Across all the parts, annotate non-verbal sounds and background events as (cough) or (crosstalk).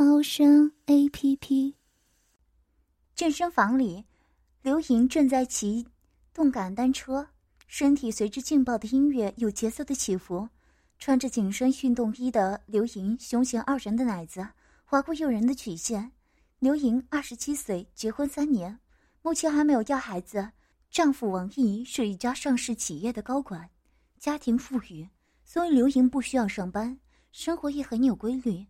猫声 A P P。健身房里，刘莹正在骑动感单车，身体随着劲爆的音乐有节奏的起伏。穿着紧身运动衣的刘莹，胸前傲人的奶子划过诱人的曲线。刘莹二十七岁，结婚三年，目前还没有要孩子。丈夫王毅是一家上市企业的高管，家庭富裕。所以刘莹不需要上班，生活也很有规律。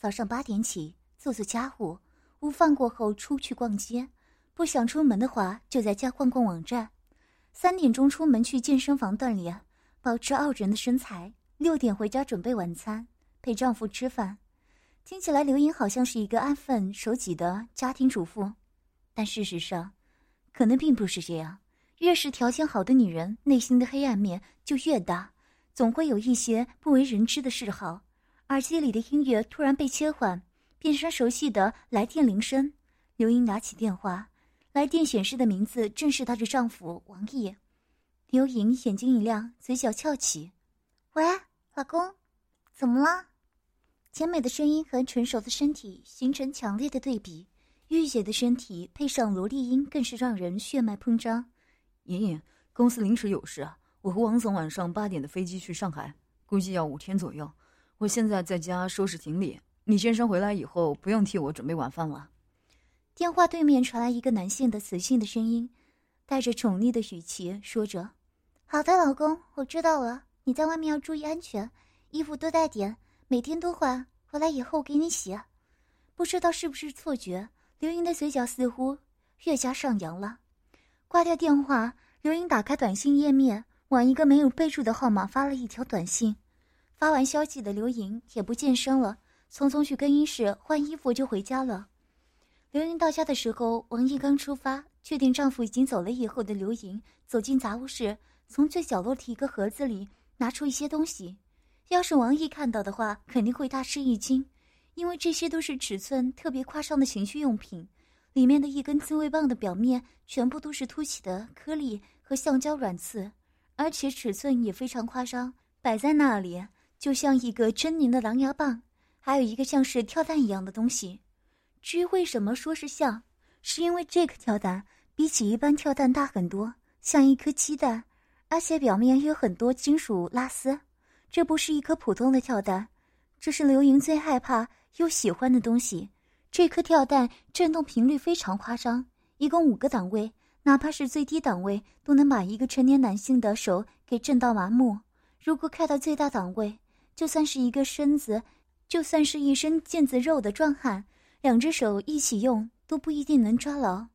早上八点起做做家务，午饭过后出去逛街。不想出门的话，就在家逛逛网站。三点钟出门去健身房锻炼，保持傲人的身材。六点回家准备晚餐，陪丈夫吃饭。听起来刘莹好像是一个安分守己的家庭主妇，但事实上，可能并不是这样。越是条件好的女人，内心的黑暗面就越大。总会有一些不为人知的嗜好。耳机里的音乐突然被切换，变成熟悉的来电铃声。刘英拿起电话，来电显示的名字正是她的丈夫王毅。刘莹眼睛一亮，嘴角翘起：“喂，老公，怎么了？”甜美的声音和成熟的身体形成强烈的对比，御姐的身体配上萝莉音，更是让人血脉喷张。莹莹，公司临时有事。我和王总晚上八点的飞机去上海，估计要五天左右。我现在在家收拾行李，你健身回来以后不用替我准备晚饭了。电话对面传来一个男性的磁性的声音，带着宠溺的语气说着：“好的，老公，我知道了。你在外面要注意安全，衣服多带点，每天都换。回来以后给你洗。”不知道是不是错觉，刘英的嘴角似乎越加上扬了。挂掉电话，刘英打开短信页面。往一个没有备注的号码发了一条短信，发完消息的刘莹也不健身了，匆匆去更衣室换衣服就回家了。刘莹到家的时候，王毅刚出发，确定丈夫已经走了以后的刘莹走进杂物室，从最角落的一个盒子里拿出一些东西。要是王毅看到的话，肯定会大吃一惊，因为这些都是尺寸特别夸张的情趣用品，里面的一根自慰棒的表面全部都是凸起的颗粒和橡胶软刺。而且尺寸也非常夸张，摆在那里就像一个狰狞的狼牙棒，还有一个像是跳蛋一样的东西。至于为什么说是像，是因为这个跳蛋比起一般跳蛋大很多，像一颗鸡蛋，而且表面有很多金属拉丝。这不是一颗普通的跳蛋，这是刘莹最害怕又喜欢的东西。这颗跳蛋震动频率非常夸张，一共五个档位。哪怕是最低档位，都能把一个成年男性的手给震到麻木。如果开到最大档位，就算是一个身子，就算是一身腱子肉的壮汉，两只手一起用都不一定能抓牢。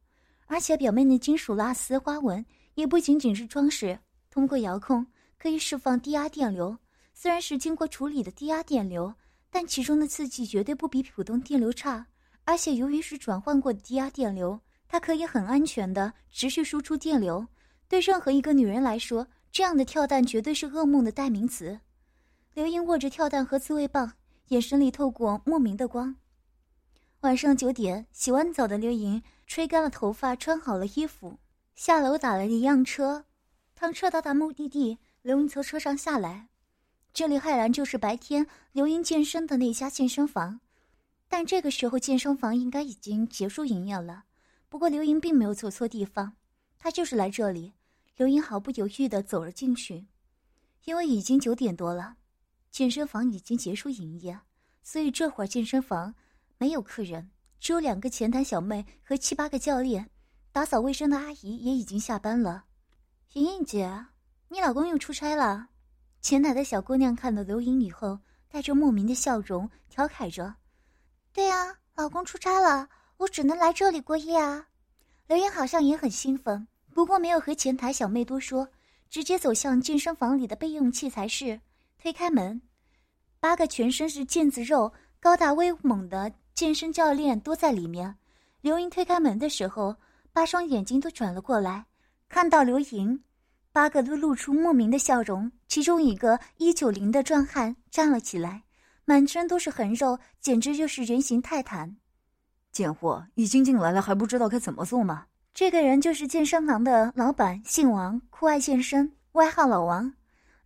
而且表面的金属拉丝花纹也不仅仅是装饰，通过遥控可以释放低压电流。虽然是经过处理的低压电流，但其中的刺激绝对不比普通电流差。而且由于是转换过的低压电流。它可以很安全的持续输出电流，对任何一个女人来说，这样的跳蛋绝对是噩梦的代名词。刘英握着跳蛋和自慰棒，眼神里透过莫名的光。晚上九点，洗完澡的刘莹吹干了头发，穿好了衣服，下楼打了一辆车。当车到达目的地，刘英从车上下来，这里赫然就是白天刘英健身的那家健身房，但这个时候健身房应该已经结束营业了。不过刘莹并没有走错地方，她就是来这里。刘莹毫不犹豫地走了进去，因为已经九点多了，健身房已经结束营业，所以这会儿健身房没有客人，只有两个前台小妹和七八个教练，打扫卫生的阿姨也已经下班了。莹莹姐，你老公又出差了？前台的小姑娘看到刘莹以后，带着莫名的笑容调侃着：“对啊，老公出差了。”我只能来这里过夜啊！刘莹好像也很兴奋，不过没有和前台小妹多说，直接走向健身房里的备用器材室。推开门，八个全身是腱子肉、高大威猛的健身教练都在里面。刘莹推开门的时候，八双眼睛都转了过来，看到刘莹，八个都露出莫名的笑容。其中一个一九零的壮汉站了起来，满身都是横肉，简直就是人形泰坦。贱货，已经进来了，还不知道该怎么做吗？这个人就是健身房的老板，姓王，酷爱健身，外号老王。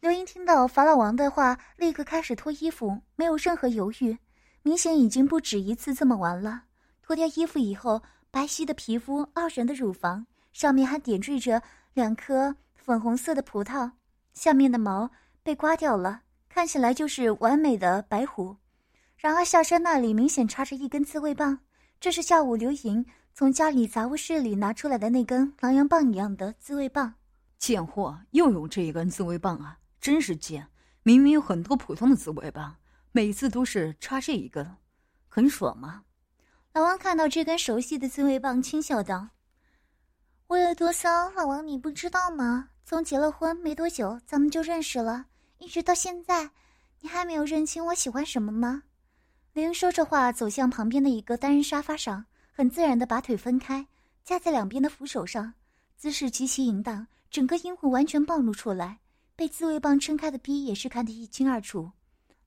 刘英听到法老王的话，立刻开始脱衣服，没有任何犹豫，明显已经不止一次这么玩了。脱掉衣服以后，白皙的皮肤，傲人的乳房，上面还点缀着两颗粉红色的葡萄，下面的毛被刮掉了，看起来就是完美的白狐。然而下身那里明显插着一根自慰棒，这是下午刘莹。从家里杂物室里拿出来的那根狼牙棒一样的自慰棒，贱货又有这一根自慰棒啊！真是贱！明明有很多普通的自慰棒，每次都是插这一根，很爽吗？老王看到这根熟悉的自慰棒，轻笑道：“我有多骚，老王你不知道吗？从结了婚没多久，咱们就认识了，一直到现在，你还没有认清我喜欢什么吗？”林说着话，走向旁边的一个单人沙发上。很自然的把腿分开，架在两边的扶手上，姿势极其淫荡，整个阴户完全暴露出来，被自慰棒撑开的逼也是看得一清二楚。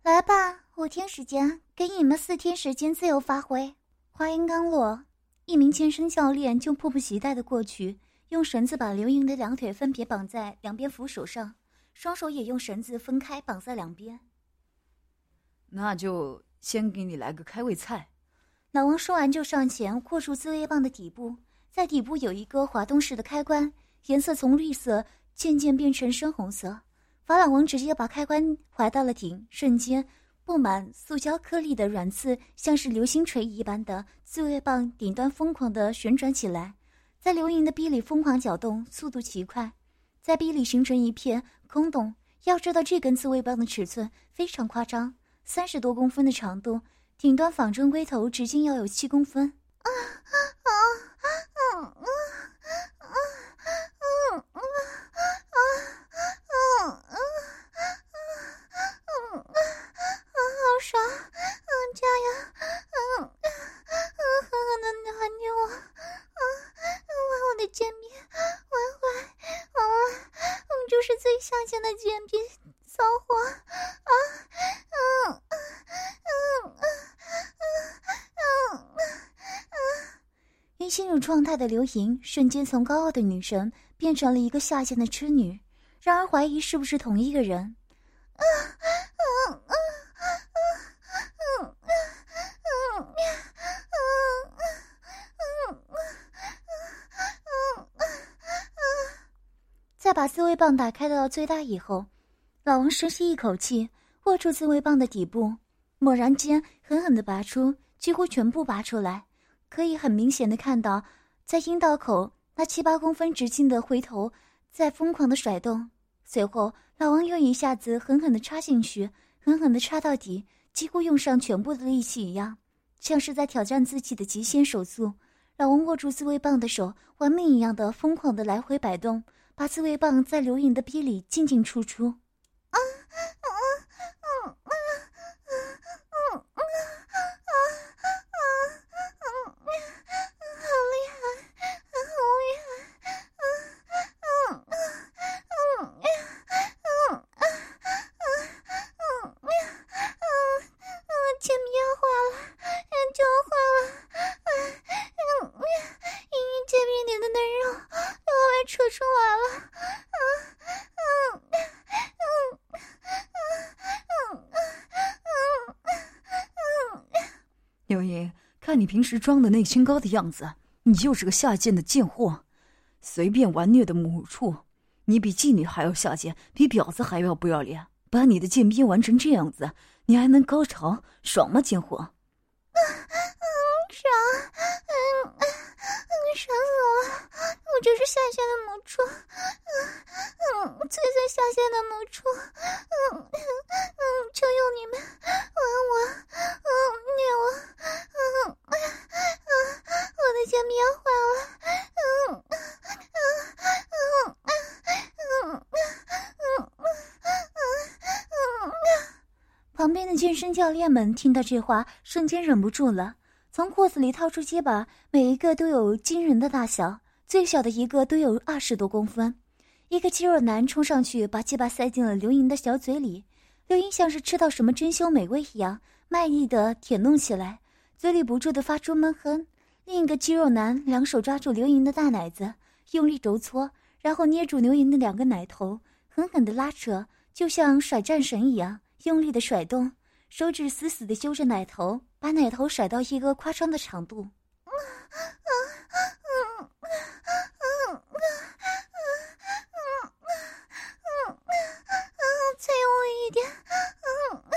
来吧，五天时间，给你们四天时间自由发挥。话音刚落，一名健身教练就迫不及待的过去，用绳子把刘莹的两腿分别绑在两边扶手上，双手也用绳子分开绑在两边。那就先给你来个开胃菜。老王说完，就上前握住自慰棒的底部，在底部有一个滑动式的开关，颜色从绿色渐渐变成深红色。法老王直接把开关怀到了顶瞬间布满塑胶颗粒的软刺像是流星锤一般的自慰棒顶端疯狂地旋转起来。在流萤的壁里疯狂搅动速度奇快。在壁里形成一片空洞。要知道这根刺猬棒的尺寸非常夸张三十多公分的长度顶端仿真龟头直径要有七公分。啊啊啊啊啊啊啊啊新进入状态的刘莹瞬间从高傲的女神变成了一个下贱的痴女，然而怀疑是不是同一个人。在把自慰棒打开到最大以后，老王深吸一口气，握住自慰棒的底部，猛然间狠狠的拔出，几乎全部拔出来。可以很明显的看到，在阴道口那七八公分直径的回头在疯狂的甩动。随后，老王又一下子狠狠的插进去，狠狠的插到底，几乎用上全部的力气一样，像是在挑战自己的极限手速。老王握住自慰棒的手，玩命一样的疯狂的来回摆动，把自慰棒在刘颖的逼里进进出出 (laughs) 啊啊啊啊啊啊！你平时装的那清高的样子，你就是个下贱的贱货，随便玩虐的母畜。你比妓女还要下贱，比婊子还要不要脸。把你的贱逼玩成这样子，你还能高潮爽吗，贱货？嗯嗯，爽，嗯嗯嗯，爽死我了！我就是下贱的母畜，嗯嗯，最最下贱的母畜，嗯嗯嗯，就用你们玩我，嗯虐我，嗯。姐妹要坏了，嗯嗯嗯嗯嗯嗯嗯旁边的健身教练们听到这话，瞬间忍不住了，从裤子里掏出鸡巴，每一个都有惊人的大小，最小的一个都有二十多公分。一个肌肉男冲上去，把鸡巴塞进了刘莹的小嘴里。刘莹像是吃到什么珍馐美味一样，卖力的舔弄起来，嘴里不住的发出闷哼。另一个肌肉男两手抓住刘莹的大奶子，用力揉搓，然后捏住刘莹的两个奶头，狠狠的拉扯，就像甩战绳一样，用力的甩动，手指死死的揪着奶头，把奶头甩到一个夸张的长度。再用力一点，嗯嗯嗯，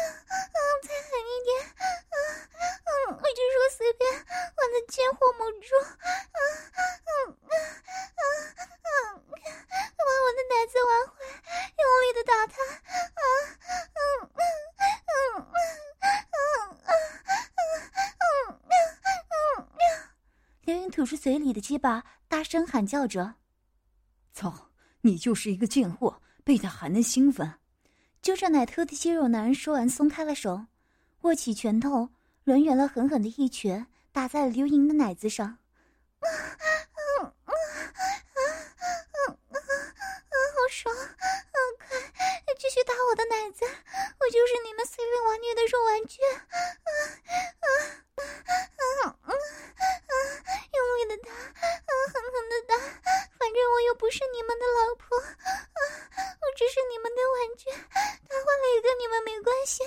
再狠一点，嗯嗯，我就说随便，鸡巴，大声喊叫着：“操，你就是一个贱货，被他还能兴奋。”揪着奶头的肌肉男说完，松开了手，握起拳头，抡圆了，狠狠的一拳打在了刘莹的奶子上。好爽！快继续打我的奶子，我就是你们随便玩虐的肉玩具。用力的打，狠狠的打，反正我又不是你们的老婆，(laughs) 我只是你们的玩具。他换了一个，你们没关系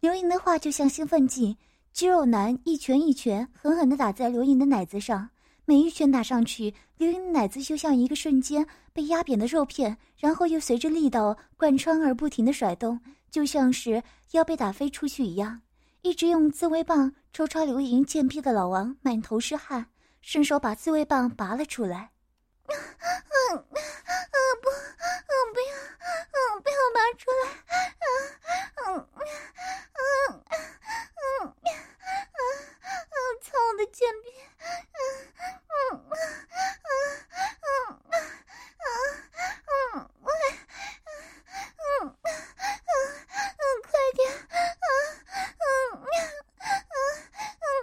刘莹的话就像兴奋剂，肌肉男一拳一拳狠狠地打在刘莹的奶子上，每一拳打上去，刘莹的奶子就像一个瞬间被压扁的肉片，然后又随着力道贯穿而不停地甩动，就像是要被打飞出去一样。一直用自慰棒抽插刘莹贱逼的老王满头是汗，伸手把自慰棒拔了出来。嗯嗯嗯，不，嗯不要，嗯不要拔出来，嗯嗯嗯嗯嗯嗯，操我的贱逼，嗯嗯嗯嗯嗯嗯嗯，喂，嗯嗯嗯，快点，嗯嗯嗯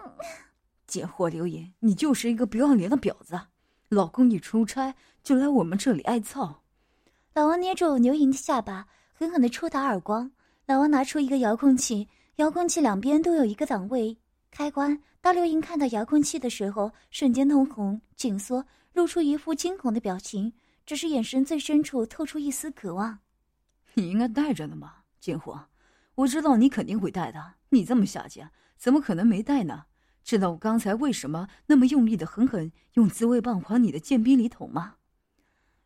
嗯，贱货刘莹，你就是一个不要脸的婊子。老公一出差就来我们这里挨操，老王捏住刘莹的下巴，狠狠的抽打耳光。老王拿出一个遥控器，遥控器两边都有一个档位开关。大刘英看到遥控器的时候，瞬间通红、紧缩，露出一副惊恐的表情，只是眼神最深处透出一丝渴望。你应该带着的嘛，贱货！我知道你肯定会带的，你这么下贱，怎么可能没带呢？知道我刚才为什么那么用力的狠狠用自慰棒往你的贱逼里捅吗？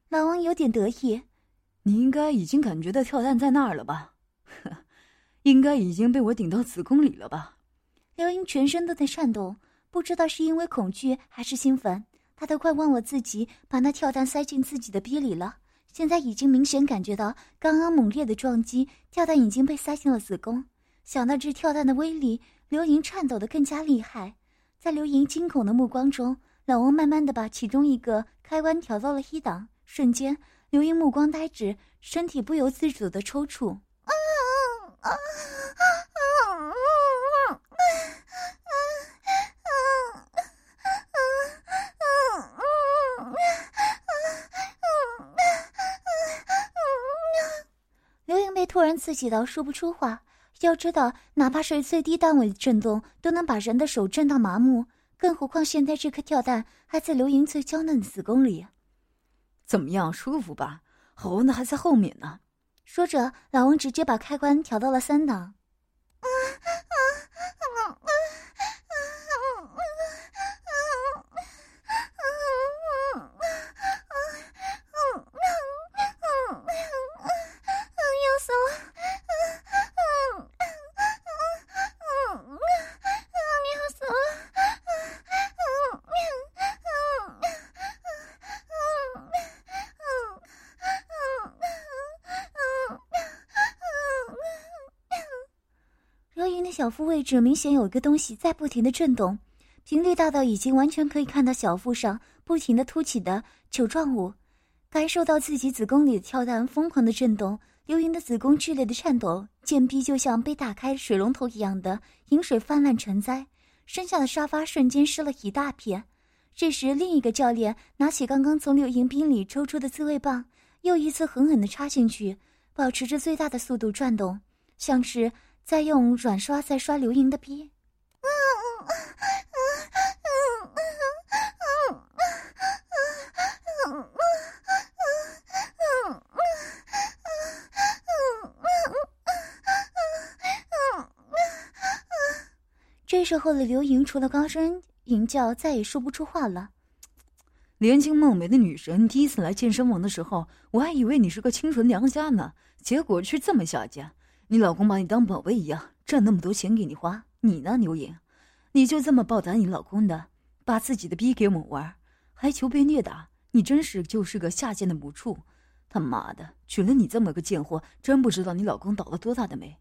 老王有点得意，你应该已经感觉到跳蛋在那儿了吧？呵 (laughs) 应该已经被我顶到子宫里了吧？刘英全身都在颤抖，不知道是因为恐惧还是兴奋，她都快忘了自己把那跳蛋塞进自己的逼里了。现在已经明显感觉到刚刚猛烈的撞击，跳蛋已经被塞进了子宫。想到这跳蛋的威力。刘莹颤抖的更加厉害，在刘莹惊恐的目光中，老王慢慢的把其中一个开关调到了一档，瞬间，刘莹目光呆滞，身体不由自主的抽搐。刘莹被然刺激到说不出话。要知道，哪怕是最低单位的震动，都能把人的手震到麻木，更何况现在这颗跳蛋还在刘莹最娇嫩的子宫里。怎么样，舒服吧？好玩的还在后面呢。说着，老王直接把开关调到了三档。小腹位置明显有一个东西在不停的震动，频率大到已经完全可以看到小腹上不停的凸起的球状物。感受到自己子宫里的跳蛋疯狂的震动，刘莹的子宫剧烈的颤抖，贱逼就像被打开水龙头一样的饮水泛滥成灾，身下的沙发瞬间湿了一大片。这时，另一个教练拿起刚刚从刘莹冰里抽出的自慰棒，又一次狠狠地插进去，保持着最大的速度转动，像是再用软刷再刷刘莹的逼。这时候的刘莹除了高声吟叫，再也说不出话了。年轻貌美的女神，第一次来健身房的时候，我还以为你是个清纯良家呢，结果却这么下贱。你老公把你当宝贝一样，赚那么多钱给你花，你呢，刘颖？你就这么报答你老公的，把自己的逼给我们玩，还求被虐打？你真是就是个下贱的母畜！他妈的，娶了你这么个贱货，真不知道你老公倒了多大的霉。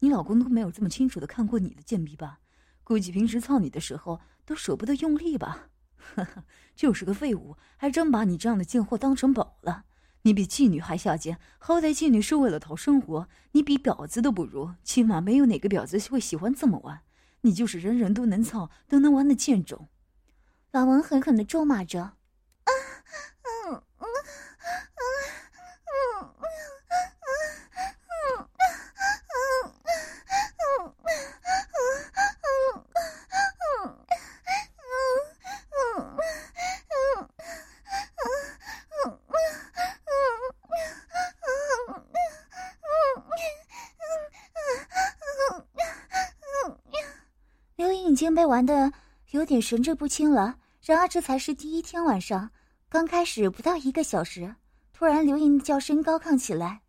你老公都没有这么清楚的看过你的贱逼吧？估计平时操你的时候都舍不得用力吧？呵呵，就是个废物，还真把你这样的贱货当成宝了。你比妓女还下贱，好歹妓女是为了讨生活，你比婊子都不如，起码没有哪个婊子会喜欢这么玩。你就是人人都能操、都能玩的贱种！老王狠狠的咒骂着。经被玩的有点神志不清了。然而这才是第一天晚上，刚开始不到一个小时，突然刘莹的叫声高亢起来。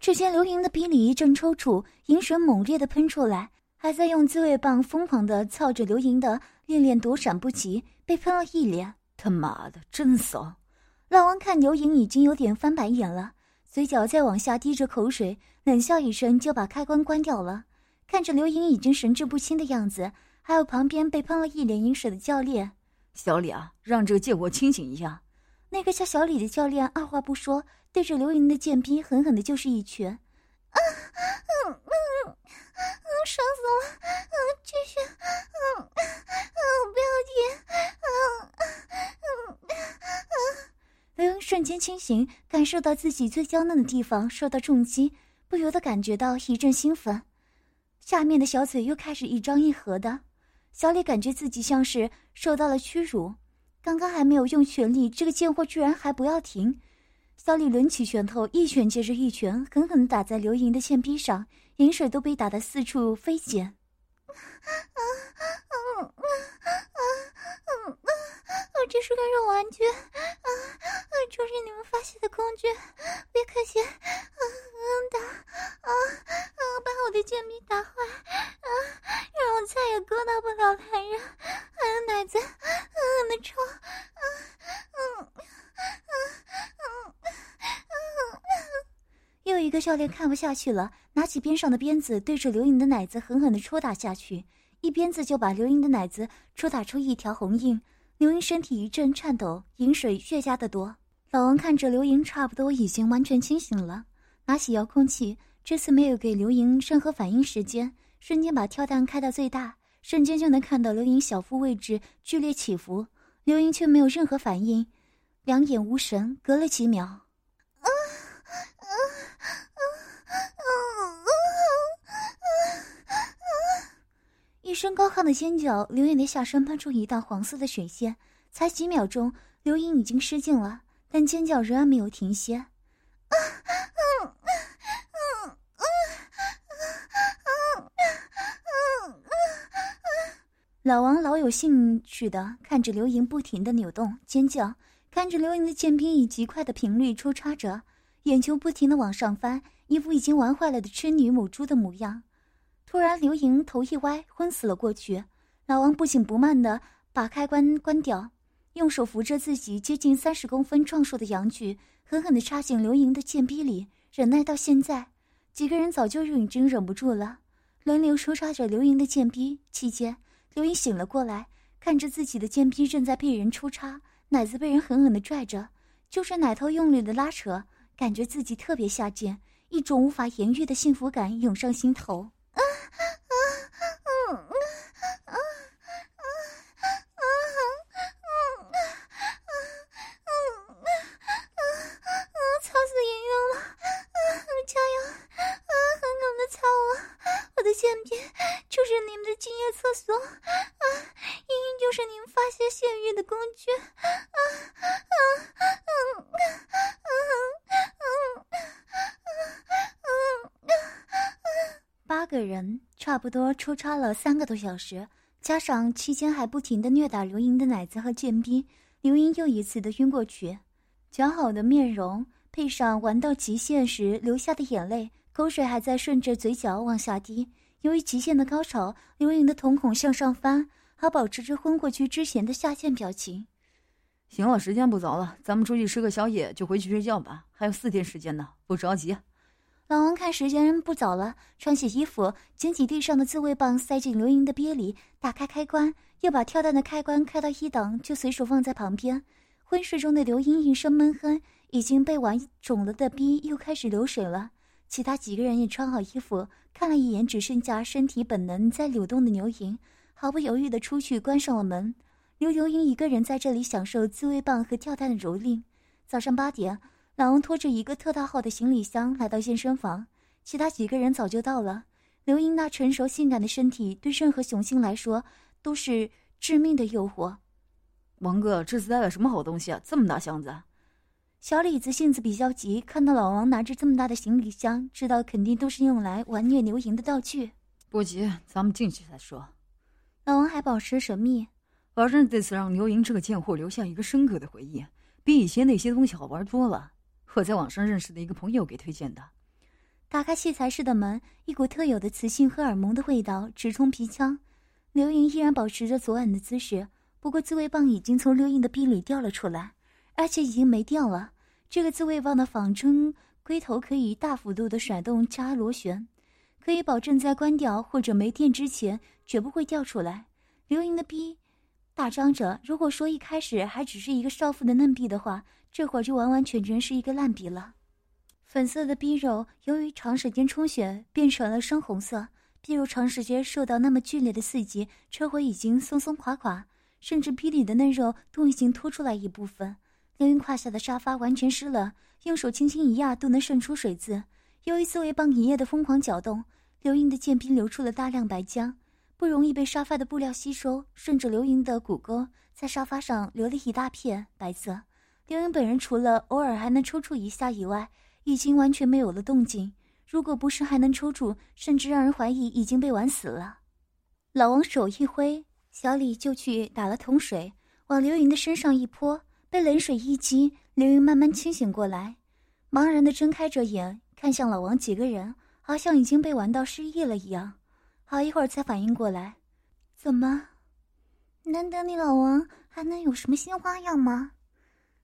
只见刘莹的鼻里一阵抽搐，饮水猛烈的喷出来，还在用自慰棒疯狂的操着刘莹的。恋恋躲闪不及，被喷了一脸。他妈的，真骚！老王看刘莹已经有点翻白眼了，嘴角再往下滴着口水，冷笑一声就把开关关掉了。看着刘莹已经神志不清的样子，还有旁边被喷了一脸饮水的教练，小李啊，让这个贱货清醒一下。那个叫小李的教练二话不说，对着刘莹的贱逼狠狠的就是一拳。啊，嗯嗯嗯，爽死了！嗯，继续，嗯嗯，不要停，嗯嗯嗯嗯。刘英瞬间清醒，感受到自己最娇嫩的地方受到重击，不由得感觉到一阵兴奋，下面的小嘴又开始一张一合的。小李感觉自己像是受到了屈辱，刚刚还没有用全力，这个贱货居然还不要停。小李抡起拳头，一拳接着一拳，狠狠打在刘莹的贱逼上，饮水都被打得四处飞溅。啊啊啊啊啊啊！这是个肉玩具，啊啊！这是你们发泄的工具，别客气，啊打啊啊！把我的贱逼打坏，啊，让我再也勾搭不了男人，还有奶子，狠狠的抽，嗯嗯。又一个教练看不下去了，拿起边上的鞭子，对着刘莹的奶子狠狠地抽打下去，一鞭子就把刘莹的奶子抽打出一条红印。刘莹身体一阵颤抖，饮水越加的多。老王看着刘莹差不多已经完全清醒了，拿起遥控器，这次没有给刘莹任何反应时间，瞬间把跳弹开到最大，瞬间就能看到刘莹小腹位置剧烈起伏。刘莹却没有任何反应，两眼无神。隔了几秒。声高亢的尖叫，刘颖的下身喷出一道黄色的水线。才几秒钟，刘颖已经失禁了，但尖叫仍然没有停歇。老王老有兴趣的看着刘莹不停的扭动尖叫，看着刘莹的剑兵以极快的频率抽插着。眼球不停的往上翻，一副已经玩坏了的痴女母猪的模样。突然，刘莹头一歪，昏死了过去。老王不紧不慢地把开关关掉，用手扶着自己接近三十公分壮硕的阳具，狠狠地插进刘莹的贱逼里。忍耐到现在，几个人早就已经忍不住了，轮流抽插着刘莹的贱逼。期间，刘莹醒了过来，看着自己的贱逼正在被人抽插，奶子被人狠狠地拽着，就是奶头用力的拉扯，感觉自己特别下贱，一种无法言喻的幸福感涌上心头。啊啊嗯嗯啊啊啊嗯嗯嗯嗯嗯操死莹莹了！啊，加油！啊，狠狠的操我！我的贱逼就是你们的敬业厕所！啊，莹莹就是你们发泄泄欲的工具！啊啊嗯嗯嗯嗯嗯嗯八个人差不多抽插了三个多小时，加上期间还不停的虐打刘莹的奶子和贱逼，刘莹又一次的晕过去，姣好的面容。配上玩到极限时流下的眼泪，口水还在顺着嘴角往下滴。由于极限的高潮，刘莹的瞳孔向上翻，还保持着昏过去之前的下线表情。行了，时间不早了，咱们出去吃个宵夜就回去睡觉吧。还有四天时间呢，不着急。老王看时间不早了，穿起衣服，捡起地上的自慰棒塞进刘莹的憋里，打开开关，又把跳蛋的开关开到一档，就随手放在旁边。昏睡中的刘莹一声闷哼。已经被玩肿了的逼又开始流水了。其他几个人也穿好衣服，看了一眼只剩下身体本能在扭动的刘莹，毫不犹豫地出去关上了门，留刘莹一个人在这里享受自慰棒和跳蛋的蹂躏。早上八点，老王拖着一个特大号的行李箱来到健身房，其他几个人早就到了。刘莹那成熟性感的身体对任何雄性来说都是致命的诱惑。王哥，这次带了什么好东西啊？这么大箱子！小李子性子比较急，看到老王拿着这么大的行李箱，知道肯定都是用来玩虐刘莹的道具。不急，咱们进去再说。老王还保持神秘，保证这次让刘莹这个贱货留下一个深刻的回忆，比以前那些东西好玩多了。我在网上认识的一个朋友给推荐的。打开器材室的门，一股特有的雌性荷尔蒙的味道直冲鼻腔。刘莹依然保持着昨晚的姿势，不过自慰棒已经从刘莹的臂里掉了出来，而且已经没电了。这个自慰棒的仿真龟头可以大幅度的甩动加螺旋，可以保证在关掉或者没电之前绝不会掉出来。刘莹的逼大张着，如果说一开始还只是一个少妇的嫩逼的话，这会儿就完完全全是一个烂笔了。粉色的逼肉由于长时间充血变成了深红色，逼肉长时间受到那么剧烈的刺激，车毁已经松松垮垮，甚至逼里的嫩肉都已经凸出来一部分。刘云胯下的沙发完全湿了，用手轻轻一压都能渗出水渍。由于自慰棒一夜的疯狂搅动，刘英的剑逼流出了大量白浆，不容易被沙发的布料吸收，顺着刘英的骨沟在沙发上流了一大片白色。刘英本人除了偶尔还能抽搐一下以外，已经完全没有了动静。如果不是还能抽搐，甚至让人怀疑已经被玩死了。老王手一挥，小李就去打了桶水，往刘云的身上一泼。被冷水一击，刘云慢慢清醒过来，茫然的睁开着眼，看向老王几个人，好像已经被玩到失忆了一样。好一会儿才反应过来，怎么？难得你老王还能有什么新花样吗？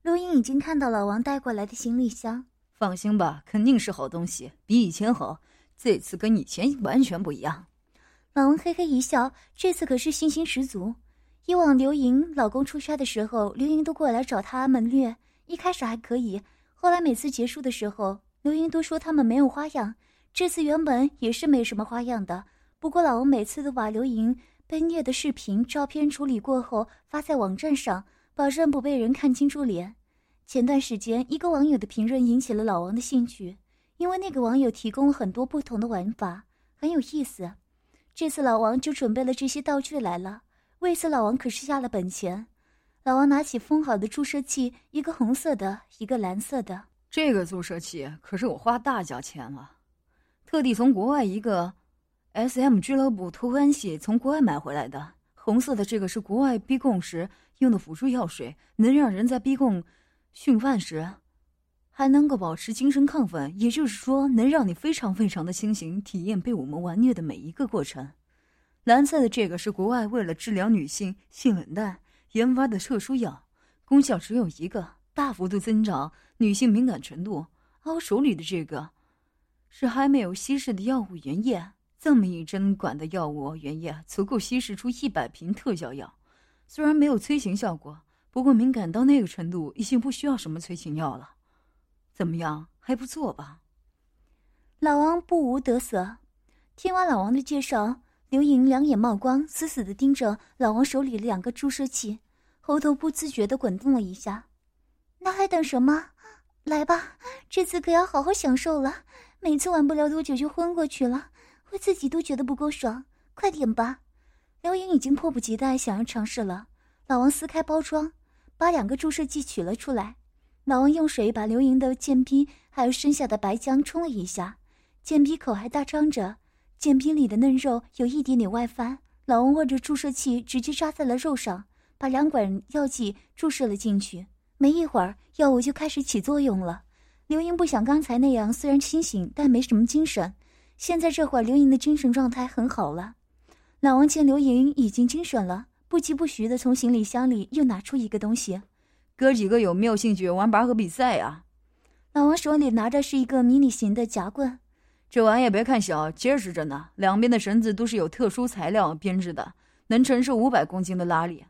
刘英已经看到老王带过来的行李箱，放心吧，肯定是好东西，比以前好。这次跟以前完全不一样。老王嘿嘿一笑，这次可是信心十足。以往刘莹老公出差的时候，刘莹都过来找他们虐。一开始还可以，后来每次结束的时候，刘莹都说他们没有花样。这次原本也是没什么花样的，不过老王每次都把刘莹被虐的视频、照片处理过后发在网站上，保证不被人看清楚脸。前段时间，一个网友的评论引起了老王的兴趣，因为那个网友提供了很多不同的玩法，很有意思。这次老王就准备了这些道具来了。为此，老王可是下了本钱。老王拿起封好的注射器，一个红色的，一个蓝色的。这个注射器可是我花大价钱了，特地从国外一个 S.M 俱乐部托关系从国外买回来的。红色的这个是国外逼供时用的辅助药水，能让人在逼供、训犯时还能够保持精神亢奋，也就是说，能让你非常非常的清醒，体验被我们玩虐的每一个过程。蓝色的这个是国外为了治疗女性性冷淡研发的特殊药，功效只有一个，大幅度增长女性敏感程度。而我手里的这个，是还没有稀释的药物原液。这么一针管的药物原液，足够稀释出一百瓶特效药。虽然没有催情效果，不过敏感到那个程度，已经不需要什么催情药了。怎么样，还不错吧？老王不无得色。听完老王的介绍，刘莹两眼冒光，死死的盯着老王手里的两个注射器，喉头不自觉的滚动了一下。那还等什么？来吧，这次可要好好享受了。每次晚不了多久就昏过去了，我自己都觉得不够爽。快点吧！刘莹已经迫不及待想要尝试了。老王撕开包装，把两个注射器取了出来。老王用水把刘莹的剑逼还有身下的白浆冲了一下，剑逼口还大张着，剑逼里的嫩肉有一点点外翻。老王握着注射器，直接扎在了肉上，把两管药剂注射了进去。没一会儿，药物就开始起作用了。刘莹不像刚才那样，虽然清醒，但没什么精神。现在这会儿，刘莹的精神状态很好了。老王见刘莹已经精神了，不疾不徐地从行李箱里又拿出一个东西。哥几个有没有兴趣玩拔河比赛啊？老王手里拿着是一个迷你型的夹棍，这玩意别看小，结实着呢。两边的绳子都是有特殊材料编制的，能承受五百公斤的拉力。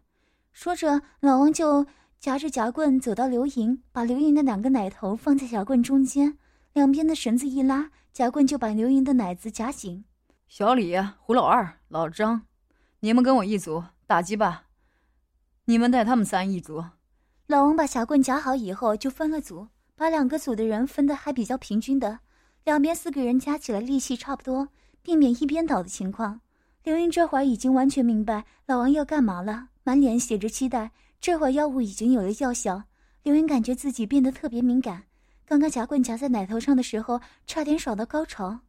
说着，老王就。夹着夹棍走到刘莹，把刘莹的两个奶头放在夹棍中间，两边的绳子一拉，夹棍就把刘莹的奶子夹紧。小李、胡老二、老张，你们跟我一组打击吧。你们带他们三一组。老王把夹棍夹好以后，就分了组，把两个组的人分得还比较平均的，两边四个人加起来力气差不多，避免一边倒的情况。刘英这会儿已经完全明白老王要干嘛了，满脸写着期待。这会儿药物已经有了药效，刘云感觉自己变得特别敏感。刚刚夹棍夹在奶头上的时候，差点爽到高潮。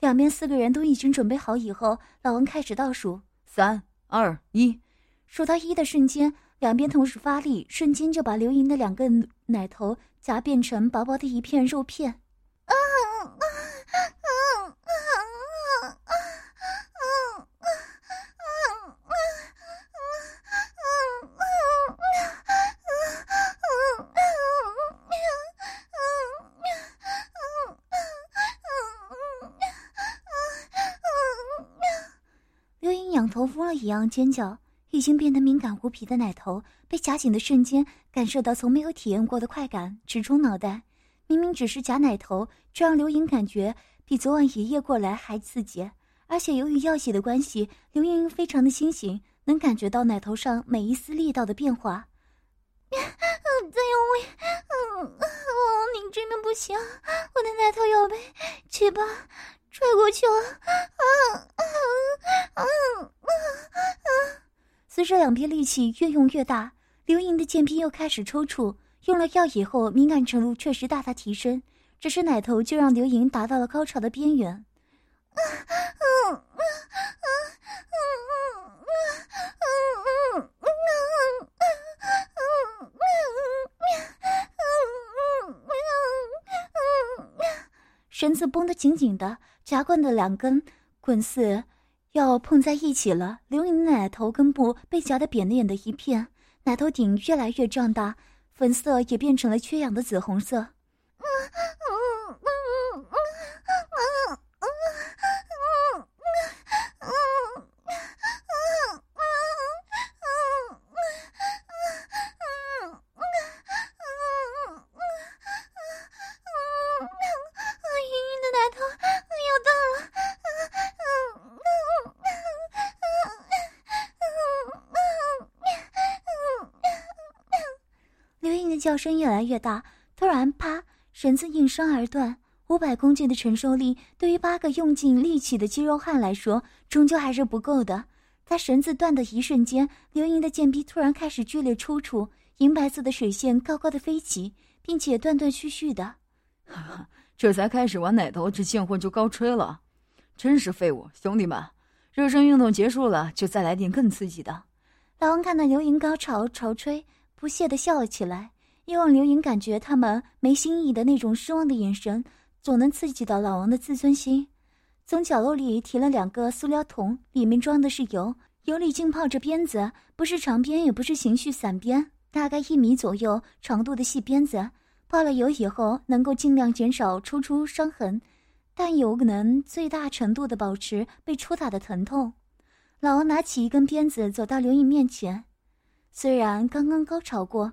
两边四个人都已经准备好以后，老王开始倒数：三、二、一。数到一的瞬间，两边同时发力，瞬间就把刘莹的两个奶头夹变成薄薄的一片肉片。啊啊啊啊头疯了一样尖叫，已经变得敏感无比的奶头被夹紧的瞬间，感受到从没有体验过的快感，直冲脑袋。明明只是夹奶头，这让刘莹感觉比昨晚爷爷过来还刺激。而且由于药剂的关系，刘莹非常的清醒，能感觉到奶头上每一丝力道的变化。再用力，嗯，你真的不行，我的奶头要被去吧。踹过去了，啊啊啊啊啊！随着两边力气越用越大，刘莹的剑皮又开始抽搐。用了药以后，敏感程度确实大大提升，只是奶头就让刘莹达到了高潮的边缘。绳子绷得紧紧的，夹棍的两根棍似要碰在一起了。刘莹的奶头根部被夹得扁扁的一片，奶头顶越来越壮大，粉色也变成了缺氧的紫红色。来越大，突然，啪！绳子应声而断。五百公斤的承受力，对于八个用尽力气的肌肉汉来说，终究还是不够的。在绳子断的一瞬间，刘莹的剑臂突然开始剧烈抽搐，银白色的水线高高的飞起，并且断断续续的。哈哈，这才开始玩奶头，这贱货就高吹了，真是废物！兄弟们，热身运动结束了，就再来点更刺激的。老王看到刘莹高潮潮吹，不屑地笑了起来。又让刘莹感觉他们没新意的那种失望的眼神，总能刺激到老王的自尊心。从角落里提了两个塑料桶，里面装的是油，油里浸泡着鞭子，不是长鞭，也不是情绪散鞭，大概一米左右长度的细鞭子，泡了油以后能够尽量减少抽出伤痕，但有能最大程度的保持被抽打的疼痛。老王拿起一根鞭子走到刘莹面前，虽然刚刚高潮过，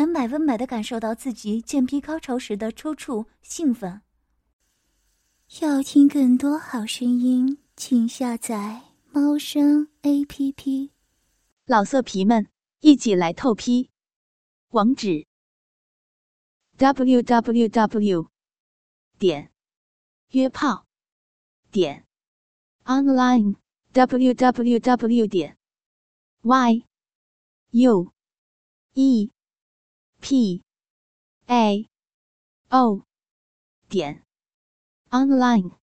能百分百的感受到自己贱逼高潮时的抽搐、兴奋。要听更多好声音，请下载猫声 A P P。老色皮们，一起来透批！网址：w w w. 点约炮点 online w w w. 点 y u e p a o 点 online。